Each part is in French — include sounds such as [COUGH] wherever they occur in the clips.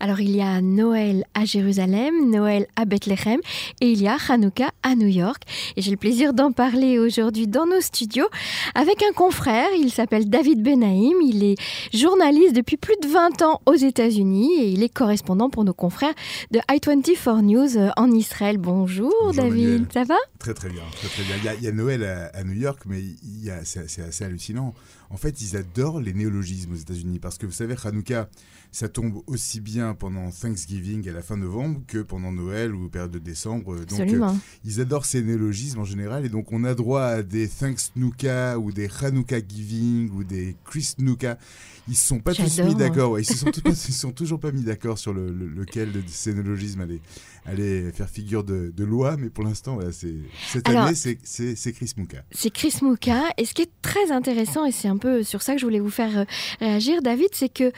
Alors il y a Noël à Jérusalem, Noël à Bethléem et il y a Hanouka à New York. Et j'ai le plaisir d'en parler aujourd'hui dans nos studios avec un confrère. Il s'appelle David Benaïm. Il est journaliste depuis plus de 20 ans aux États-Unis et il est correspondant pour nos confrères de i24 News euh, en Israël. Bonjour, David, ça va? Très très bien, très très bien. Il y a, Noël à, New York, mais c'est assez hallucinant. En fait, ils adorent les néologismes aux États-Unis parce que vous savez, Hanouka, ça tombe aussi bien pendant Thanksgiving à la fin novembre que pendant Noël ou période de décembre. Donc, euh, ils adorent ces néologismes en général et donc on a droit à des Thanksnuka ou des Hanukkah Giving ou des Christnuka. Ils se sont pas tous mis d'accord. Ils se sont, [LAUGHS] se sont toujours pas mis d'accord sur le, lequel de ces néologismes allait, allait faire figure de, loi, mais pour l'instant, c'est cette année, c'est Chris Mouka. C'est Chris Mouka. Et ce qui est très intéressant, et c'est un peu sur ça que je voulais vous faire euh, réagir, David, c'est que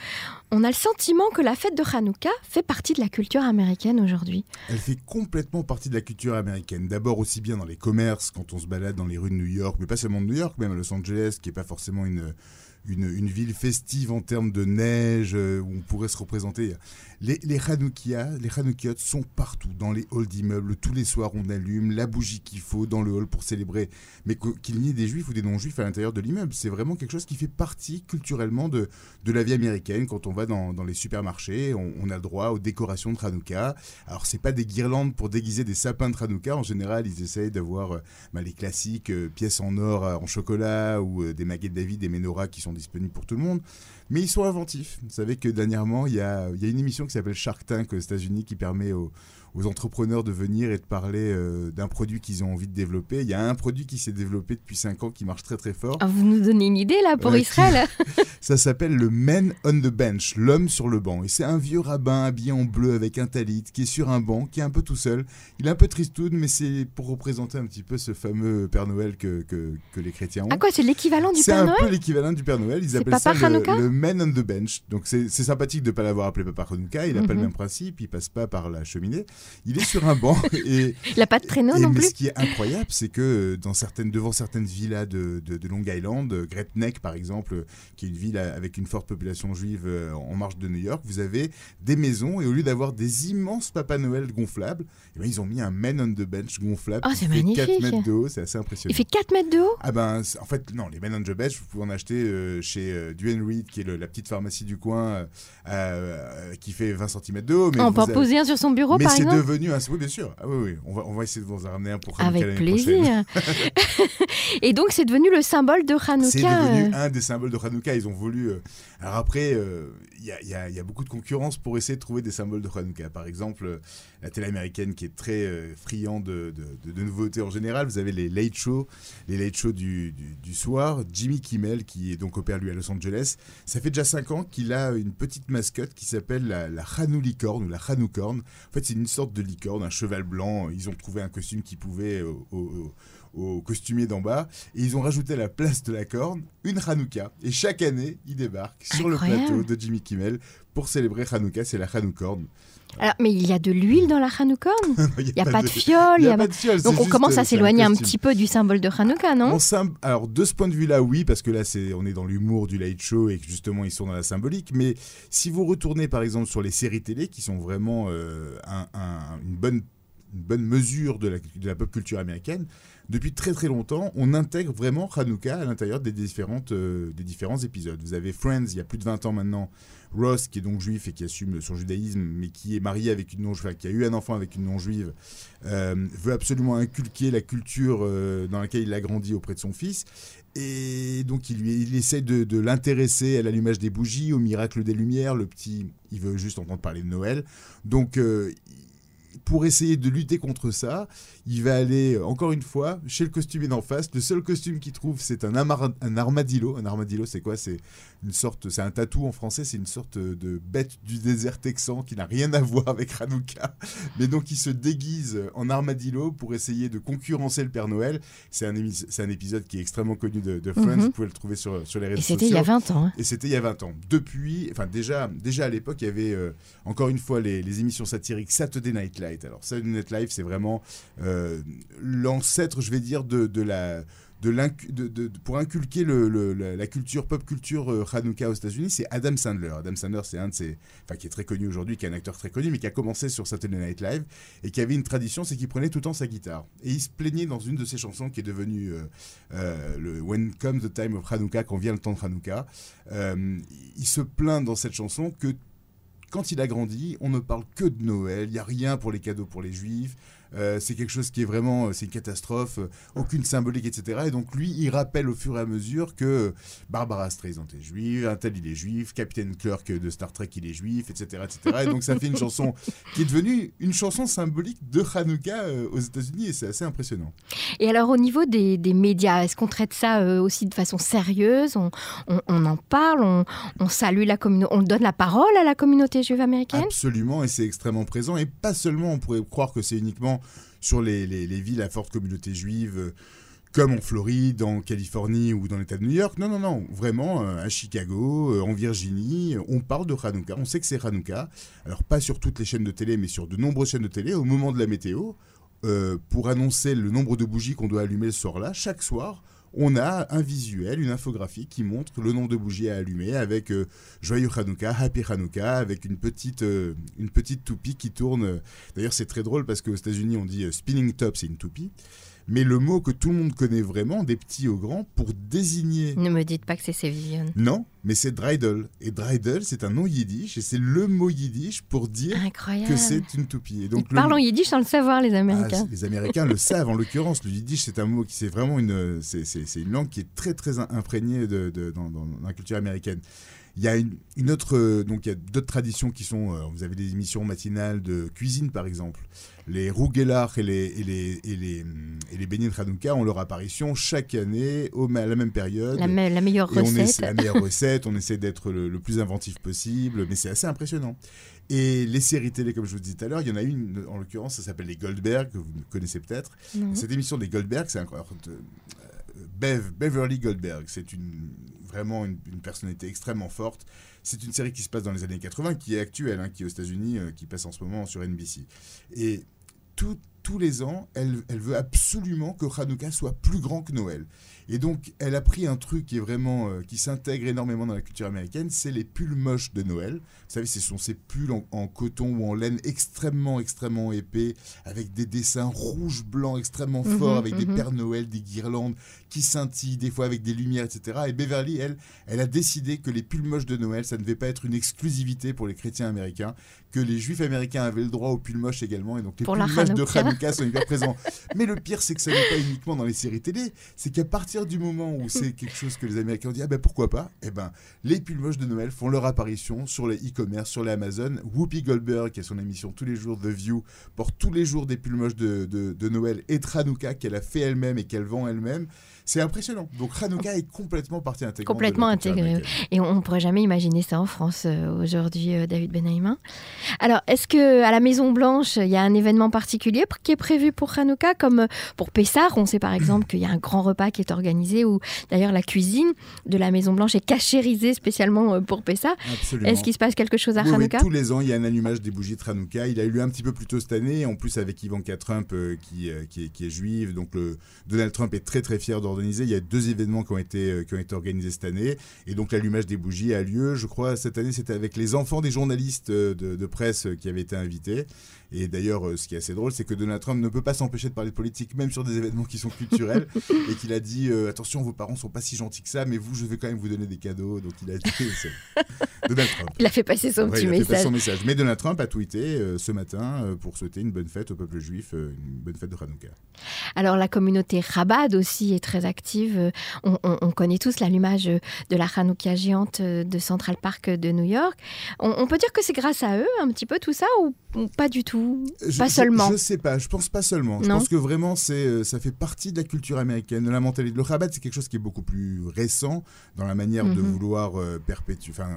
on a le sentiment que la fête de Hanouka fait partie de la culture américaine aujourd'hui. Elle fait complètement partie de la culture américaine. D'abord aussi bien dans les commerces, quand on se balade dans les rues de New York, mais pas seulement de New York, même à Los Angeles, qui n'est pas forcément une une, ville festive en termes de neige, euh, où on pourrait se représenter. Les, les les sont partout, dans les halls d'immeubles. Tous les soirs, on allume la bougie qu'il faut dans le hall pour célébrer. Mais qu'il n'y ait des juifs ou des non-juifs à l'intérieur de l'immeuble, c'est vraiment quelque chose qui fait partie culturellement de, de la vie américaine. Quand on va dans, dans les supermarchés, on, a le droit aux décorations de Hanouka. Alors, c'est pas des guirlandes pour déguiser des sapins de Hanouka. En général, ils essayent d'avoir euh, bah, les classiques euh, pièces en or, en chocolat ou des maguettes David, des menorahs qui sont disponibles pour tout le monde. Mais ils sont inventifs. Vous savez que dernièrement, il y a, il y a une émission qui s'appelle Shark Tank aux États-Unis qui permet aux, aux entrepreneurs de venir et de parler euh, d'un produit qu'ils ont envie de développer. Il y a un produit qui s'est développé depuis 5 ans qui marche très très fort. Ah, vous nous donnez une idée là pour Israël [LAUGHS] [LAUGHS] Ça s'appelle le Man on the Bench, l'homme sur le banc. Et c'est un vieux rabbin habillé en bleu avec un talit qui est sur un banc, qui est un peu tout seul. Il est un peu tristoun, mais c'est pour représenter un petit peu ce fameux Père Noël que, que, les chrétiens ont. Ah quoi, c'est l'équivalent du Père Noël C'est un peu l'équivalent du Père Noël. Ils appellent ça le, Man on the Bench. Donc c'est sympathique de ne pas l'avoir appelé Papa Hanouka. Il n'a pas le mhm. même principe, il passe pas par la cheminée. Il est sur un banc. [LAUGHS] Et, il n'a pas de traîneau non mais plus. Ce qui est incroyable, c'est que dans certaines, devant certaines villas de, de, Long Island, Great Neck par exemple, qui est une ville avec une forte population juive euh, en marge de New York, vous avez des maisons et au lieu d'avoir des immenses Papa Noël gonflables, eh ben, ils ont mis un man on the bench gonflable oh, qui fait 4 mètres de haut, c'est assez impressionnant. Il fait 4 mètres de haut? Ah ben en fait non, les man on the bench, vous pouvez en acheter euh, chez euh, Duane Reed qui est la petite pharmacie du coin qui fait 20 cm de haut. Mais on peut en poser un sur son bureau par exemple. Mais c'est devenu un bien sûr. Ah, oui, oui. On, va, on va essayer de vous en ramener un pour Avec plaisir. [LAUGHS] [LAUGHS] et donc, c'est devenu le symbole de Hanouka. C'est devenu euh. un des symboles de Hanouka. Ils ont voulu. Euh, alors après, il euh, y, a, y, y, a, beaucoup de concurrence pour essayer de trouver des symboles de Hanouka. Par exemple, la télé américaine qui est très friand de, de, de, nouveautés en général. Vous avez les late shows, les late shows du, du, soir. Jimmy Kimmel, qui est donc opère lui à Los Angeles. Ça fait déjà 5 ans qu'il a une petite mascotte qui s'appelle la, la Hanoulicorne ou la Hanoucorne. En fait, c'est une sorte de licorne, un cheval blanc. Ils ont trouvé un costume qui pouvait au, costumier d'en bas. Et ils ont rajouté à la place de la corne une Hanouka. Et chaque année, ils débarquent sur le plateau de Jimmy Kimmel pour célébrer Hanouka. C'est la Hanoucorne. Alors, mais il y a de l'huile dans la Hanoucorne [LAUGHS] Il n'y a, pas de fiole. Il a, pas de fiole. Donc on commence à s'éloigner un petit peu du symbole de Hanouka, non? Alors de ce point de vue-là, oui, parce que là, c'est on est dans l'humour du light show et que justement ils sont dans la symbolique. Mais si vous retournez par exemple sur les séries télé, qui sont vraiment euh, une bonne une bonne mesure de la, de la, pop culture américaine, depuis très très longtemps, on intègre vraiment Hanouka à l'intérieur des, euh, des différents épisodes. Vous avez Friends, il y a plus de 20 ans maintenant, Ross, qui est donc juif et qui assume son judaïsme, mais qui est marié avec une non-juive, qui a eu un enfant avec une non-juive, euh, veut absolument inculquer la culture euh, dans laquelle il a grandi auprès de son fils. Et donc il, lui, il essaie de, de l'intéresser à l'allumage des bougies, au miracle des lumières. Le petit, il veut juste entendre parler de Noël. Donc pour essayer de lutter contre ça, il va aller, euh, encore une fois, chez le costumier d'en face. Le seul costume qu'il trouve, c'est un, un, armadillo. Un armadillo, c'est quoi? C'est une sorte, c'est un tatou en français, c'est une sorte de bête du désert texan qui n'a rien à [LAUGHS] voir avec Hanouka. Mais donc, il se déguise en armadillo pour essayer de concurrencer le Père Noël. C'est un, un, épisode qui est extrêmement connu de, Friends. Mhm. Vous pouvez le trouver sur, sur les réseaux sociaux. Et c'était il y a 20 ans. Hein. Et c'était il y a 20 ans. Depuis, enfin, déjà, déjà à l'époque, il y avait, euh, encore une fois, les, les émissions satiriques Saturday Night Live Alors Saturday Night Live, c'est vraiment l'ancêtre, je vais dire, de, de la de, pour inculquer la, culture, pop culture euh, Hanouka aux États-Unis, c'est Adam Sandler. Adam Sandler, c'est un de ces. Enfin, qui est très connu aujourd'hui, qui est un acteur très connu, mais qui a commencé sur Saturday Night Live et qui avait une tradition, c'est qu'il prenait tout le temps sa guitare. Et il se plaignait dans une de ses chansons qui est devenue euh, euh, le When Comes the Time of Hanouka, quand vient le temps de Hanouka. il se plaint dans cette chanson que quand il a grandi, on ne parle que de Noël, il n'y a rien pour les cadeaux pour les juifs, euh, c'est quelque chose qui est vraiment, euh, c'est une catastrophe, euh, aucune symbolique, etc. Et donc lui, il rappelle au fur et à mesure que Barbara Streisand est juive, un tel il est juif, Captain Kirk de Star Trek il est juif, etc., etc. Et donc ça fait une chanson [LAUGHS] qui est devenue une chanson symbolique de Hanouka aux États-Unis et c'est assez impressionnant. Et alors au niveau des, médias, est-ce qu'on traite ça aussi de façon sérieuse? On, en parle, on, on salue la communauté, on donne la parole à la communauté juive américaine? Absolument, et c'est extrêmement présent. Et pas seulement, on pourrait croire que c'est uniquement sur les, villes à forte communauté juive euh, comme en Floride, en Californie ou dans l'État de New York. Non, non, non, vraiment, euh, à Chicago, euh, en Virginie, on parle de Hanouka, on sait que c'est Hanouka. Alors pas sur toutes les chaînes de télé, mais sur de nombreuses chaînes de télé, au moment de la météo, pour annoncer le nombre de bougies qu'on doit allumer ce soir-là, chaque soir, on a un visuel, une infographie qui montre le nombre de bougies à allumer avec euh, Joyeux Hanouka, Happy Hanouka, avec une petite, euh, une petite toupie qui tourne. D'ailleurs, c'est très drôle parce qu'aux États-Unis, on dit euh, spinning top, c'est une toupie mais le mot que tout le monde connaît vraiment, des petits aux grands, pour désigner. Ne me dites pas que c'est Sévision. Non, mais c'est dreidel. Et dreidel, c'est un nom yiddish, et c'est le mot yiddish pour dire que c'est une toupie. Et donc, Ils parlent en yiddish sans le savoir, les Américains. Ah, les Américains le savent, en l'occurrence. Le yiddish, c'est un mot qui, c'est vraiment une, c'est, une langue qui est très, très imprégnée de, dans, dans la culture américaine. Il y a une, autre, euh, donc il y a d'autres traditions qui sont, euh, vous avez des émissions matinales de cuisine par exemple. Les rougelach et les, et les, et les, et les beignets de Hanouka ont leur apparition chaque année au, à la même période. La, la meilleure recette. On la meilleure [LAUGHS] recette, on essaie d'être le, plus inventif possible, mais c'est assez impressionnant. Et les séries télé, comme je vous disais tout à l'heure, il y en a une, en l'occurrence, ça s'appelle Les Goldberg, que vous connaissez peut-être. Cette émission des Goldberg, c'est encore Bev, Beverly Goldberg. C'est une, vraiment une, personnalité extrêmement forte. C'est une série qui se passe dans les années 80, qui est actuelle, hein, qui est aux États-Unis, euh, qui passe en ce moment sur NBC. Et tous les ans, elle, elle, veut absolument que Hanouka soit plus grand que Noël. Et donc, elle a pris un truc qui est vraiment, euh, qui s'intègre énormément dans la culture américaine, c'est les pulls moches de Noël. Vous savez, ce sont ces pulls en, coton ou en laine extrêmement, extrêmement épais, avec des dessins rouges, blancs extrêmement mhm, forts, avec des mhm. Pères Noël, des guirlandes qui scintillent, des fois avec des lumières, etc. Et Beverly, elle, elle a décidé que les pulls moches de Noël, ça ne devait pas être une exclusivité pour les chrétiens américains, que les juifs américains avaient le droit aux pulls moches également, et donc les pulls moches de Hanouka sont hyper présents. Mais le pire, c'est que ça n'est pas uniquement dans les séries télé, c'est qu'à partir du moment où c'est quelque chose que les Américains ont dit, ah ben pourquoi pas, eh ben les pulls moches de Noël font leur apparition sur les e-commerce, sur les Amazon. Whoopi Goldberg, qui a son émission tous les jours, The View, porte tous les jours des pulls moches de, de, Noël et Tranouka qu'elle a fait elle-même et qu'elle vend elle-même. C'est impressionnant. Donc Hanouka est complètement partie intégrante. Complètement intégrée. Et on ne pourrait jamais imaginer ça en France euh, aujourd'hui, euh, David Benhaïmin. Alors, est-ce que à la Maison Blanche, il y a un événement particulier qui est prévu pour Hanouka, comme euh, pour Pessar On sait par [CLEARS THROAT] exemple qu'il y a un grand repas qui est organisé où d'ailleurs la cuisine de la Maison Blanche est cachérisée spécialement pour Pessar. Est-ce qu'il se passe quelque chose à oui, Tous les ans, il y a un allumage des bougies de Hanouka. Il a eu lieu un petit peu plus tôt cette année, en plus avec Ivanka Trump qui, qui, est, qui, est, juive. Donc le, Donald Trump est très très fier d'ordonner il y a deux événements qui ont été, euh, qui ont été organisés cette année. Et donc l'allumage des bougies a lieu, je crois, cette année, c'était avec les enfants des journalistes euh, de, presse euh, qui avaient été invités. Et d'ailleurs, ce qui est assez drôle, c'est que Donald Trump ne peut pas s'empêcher de parler de politique, même sur des événements qui sont culturels. [LAUGHS] et qu'il a dit attention, vos parents sont pas si gentils que ça, mais vous, je vais quand même vous donner des cadeaux. Donc il a dit [LAUGHS] Donald Trump. Il a fait passer son petit message. son message. Mais Donald Trump a tweeté ce matin pour souhaiter une bonne fête au peuple juif, une bonne fête de Hanouka. Alors la communauté Chabad aussi est très active euh, on, connaît tous l'allumage de la Hanouka géante de Central Park de New York. On, peut dire que c'est grâce à eux un petit peu tout ça ou, pas du tout? Pas seulement Je ne sais pas, je pense pas seulement. Je pense que vraiment c'est, euh, ça fait partie de la culture américaine, de la mentalité. Le Chabad, c'est quelque chose qui est beaucoup plus récent dans la manière de mhm. vouloir euh, perpétuer, enfin,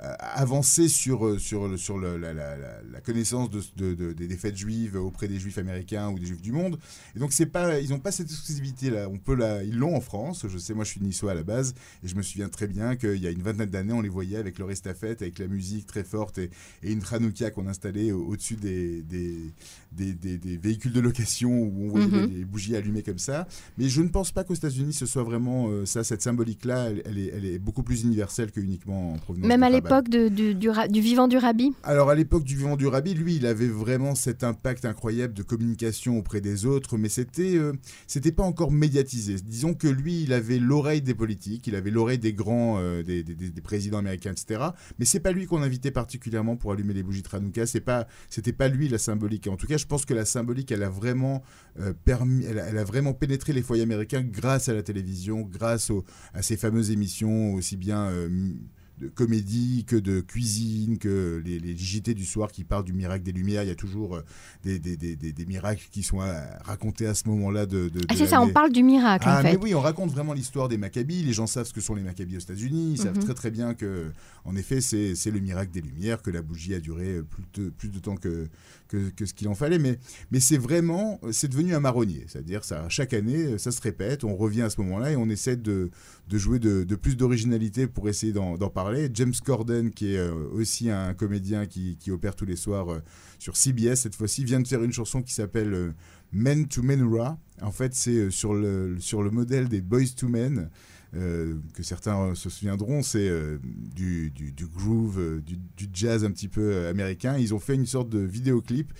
avancer sur, sur, sur le, la, la, la, connaissance de, de, des fêtes juives auprès des juifs américains ou des juifs du monde. Et donc, c'est pas, ils n'ont pas cette exclusivité-là. On peut la, ils l'ont en France. Je sais, moi, je suis niçois à la base et je me souviens très bien qu'il y a une vingtaine d'années, on les voyait avec leur estafette, avec la musique très forte et, et une Hanouka qu'on installait au-dessus des des, des, des, véhicules de location où on voyait mhm. des, bougies allumées comme ça. Mais je ne pense pas qu'aux États-Unis, ce soit vraiment euh, ça, cette symbolique-là, elle, est, elle, est, beaucoup plus universelle que uniquement en provenance Même à l'époque du, vivant du rabbi Alors, à l'époque du vivant du rabbi, lui, il avait vraiment cet impact incroyable de communication auprès des autres, mais c'était euh, c'était pas encore médiatisé. Disons que lui, il avait l'oreille des politiques, il avait l'oreille des grands, euh, des, présidents américains, etc. Mais c'est pas lui qu'on invitait particulièrement pour allumer les bougies de Hanouka. C'est pas, c'était pas lui la symbolique. En tout cas, je pense que la symbolique, elle a vraiment euh, permis, elle vraiment pénétré les foyers américains grâce à la télévision, grâce à ces fameuses émissions aussi bien euh, de comédie, que de cuisine, que les, les, JT du soir qui parlent du miracle des Lumières. Il y a toujours euh, des, des, des, des miracles qui sont euh, racontés à ce moment-là. De, de, ah, c'est ça, on parle du miracle. Ah, en fait. mais oui, on raconte vraiment l'histoire des Maccabées. Les gens savent ce que sont les Maccabées aux États-Unis. Ils savent mhm. très très bien que, en effet, c'est le miracle des Lumières, que la bougie a duré plus de, plus de temps que, que, que ce qu'il en fallait. Mais, mais c'est vraiment, c'est devenu un marronnier. C'est-à-dire, ça, chaque année, ça se répète. On revient à ce moment-là et on essaie de, de jouer de, de plus d'originalité pour essayer d'en parler. James Corden, qui est euh, aussi un comédien qui, opère tous les soirs euh, sur CBS cette fois-ci, vient de faire une chanson qui s'appelle euh, Men to Menura. En fait, c'est sur le, sur le modèle des Boys to Men. que certains se souviendront, c'est du, du, groove, du, du, jazz un petit peu américain. Ils ont fait une sorte de vidéoclip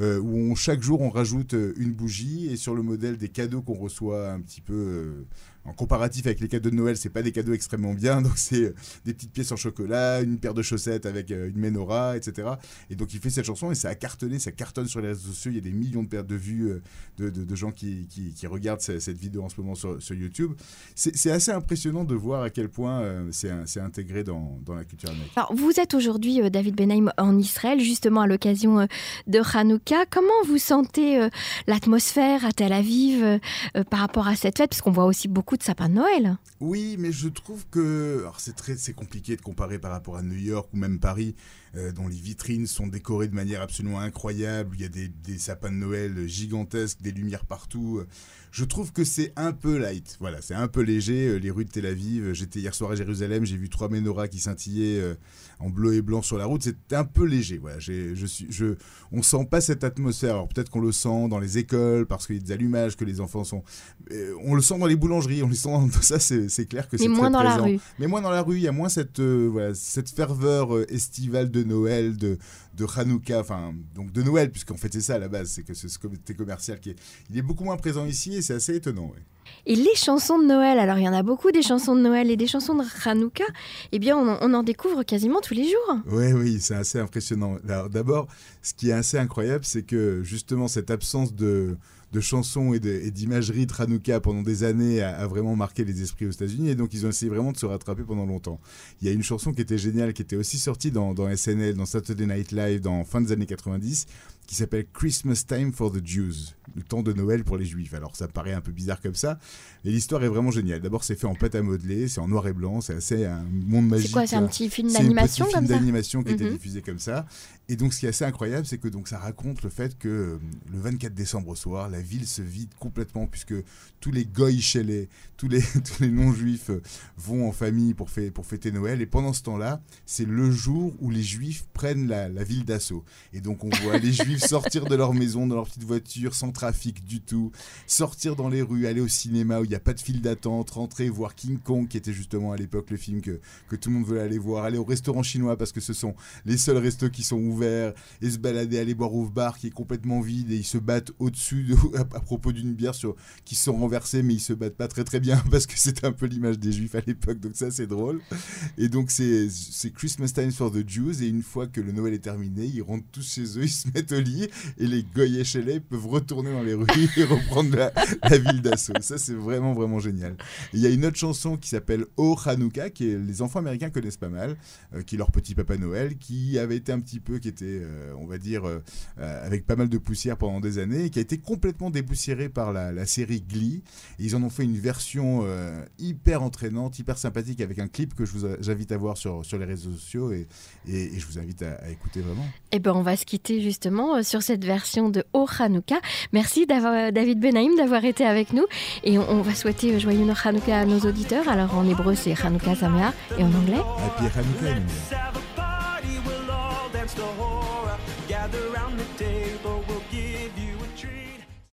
où chaque jour on rajoute une bougie et sur le modèle des cadeaux qu'on reçoit un petit peu en comparatif avec les cadeaux de Noël, c'est pas des cadeaux extrêmement bien. [LAUGHS] Donc c'est euh, des petites pièces en chocolat, une paire de chaussettes avec euh, une menorah, etc. Et donc il fait cette chanson et ça a cartonné, ça cartonne sur les réseaux sociaux. Il y a des millions de, de vues euh, de, gens qui, regardent cette, vidéo en ce moment sur, YouTube. C'est assez impressionnant de voir à quel point c'est intégré dans, dans, la culture américaine. Alors vous êtes aujourd'hui, David Benheim, en Israël, justement à l'occasion de Hanouka. Comment vous sentez l'atmosphère à Tel Aviv par rapport à cette fête? Parce qu'on voit aussi beaucoup de Noël. Oui, mais je trouve que c'est très c'est compliqué de comparer par rapport à New York ou même Paris, euh, dont les vitrines sont décorées de manière absolument incroyable. Il y a des, des sapins de Noël gigantesques, des lumières partout. Je trouve que c'est un peu light. Voilà, c'est un peu léger. Euh, les rues de Tel Aviv. J'étais hier soir à Jérusalem, j'ai vu trois menorahs qui scintillaient euh, en bleu et blanc sur la route. C'est un peu léger. Voilà, je suis, je, on sent pas cette atmosphère. Alors peut-être qu'on le sent dans les écoles parce qu'il y a des allumages que les enfants sont. on le sent dans les boulangeries. On le sent. Ça, c'est clair que c'est moins dans la rue. Mais moins dans la rue. Il y a moins cette, voilà, cette ferveur estivale de Noël, de de Hanouka, enfin, donc de Noël, puisqu'en fait c'est ça à la base, c'est que ce comité commercial qui est, il est beaucoup moins présent ici et c'est assez étonnant. Et les chansons de Noël, alors il y en a beaucoup des chansons de Noël et des chansons de Hanouka, eh bien on, en découvre quasiment tous les jours. Oui, oui, c'est assez impressionnant. D'abord, ce qui est assez incroyable, c'est que justement cette absence de, de chansons et d'imagerie de, Hanouka pendant des années a, vraiment marqué les esprits aux États-Unis et donc ils ont essayé vraiment de se rattraper pendant longtemps. Il y a une chanson qui était géniale, qui était aussi sortie dans, dans SNL, dans Saturday Night Live, dans fin des années 90, qui s'appelle Christmas Time for the Jews, le temps de Noël pour les Juifs. Alors ça paraît un peu bizarre comme ça, mais l'histoire est vraiment géniale. D'abord c'est fait en pâte à modeler, c'est en noir et blanc, c'est assez un monde magique. C'est quoi, c'est un petit film d'animation comme ça C'est un film d'animation qui a été mhm. diffusé comme ça. Et donc ce qui est assez incroyable, c'est que donc ça raconte le fait que euh, le 24 décembre au soir, la ville se vide complètement puisque tous les goy tous les [LAUGHS] tous les non-juifs euh, vont en famille pour, pour fêter Noël. Et pendant ce temps-là, c'est le jour où les juifs prennent la, la ville d'assaut. Et donc on voit les juifs [LAUGHS] sortir de leur maison dans leur petite voiture sans trafic du tout, sortir dans les rues, aller au cinéma où il n'y a pas de file d'attente, rentrer voir King Kong qui était justement à l'époque le film que, que tout le monde veut aller voir, aller au restaurant chinois parce que ce sont les seuls restos qui sont ouverts et se balader, aller boire au bar qui est complètement vide et ils se battent au-dessus [LAUGHS] à, propos d'une bière sur, qui sont renversées mais ils se battent pas très très bien [LAUGHS] parce que c'est un peu l'image des juifs à l'époque. Donc ça c'est drôle. Et donc c'est Christmas Time for the Jews et une fois que le Noël est terminé ils rentrent tous chez eux ils se mettent au lit Et les Goye Shelley peuvent retourner dans les rues et reprendre la, ville d'assaut. Ça, c'est vraiment, vraiment génial. Il y a une autre chanson qui s'appelle Oh Hanukkah, qui est, les enfants américains connaissent pas mal, euh, qui est leur petit Papa Noël, qui avait été un petit peu, qui était, euh, on va dire, euh, avec pas mal de poussière pendant des années, qui a été complètement dépoussiéré par la, série Glee. ils en ont fait une version hyper entraînante, hyper sympathique, avec un clip que je vous invite à voir sur, sur les réseaux sociaux, et, et, je vous invite à, écouter vraiment. Eh ben, on va se quitter justement sur cette version de Oh Hanouka. Merci David Benaïm d'avoir été avec nous, et on, va souhaiter joyeux Hanouka à nos auditeurs. Alors en hébreu, c'est Hanouka Samea, et en anglais Happy Hanukkah.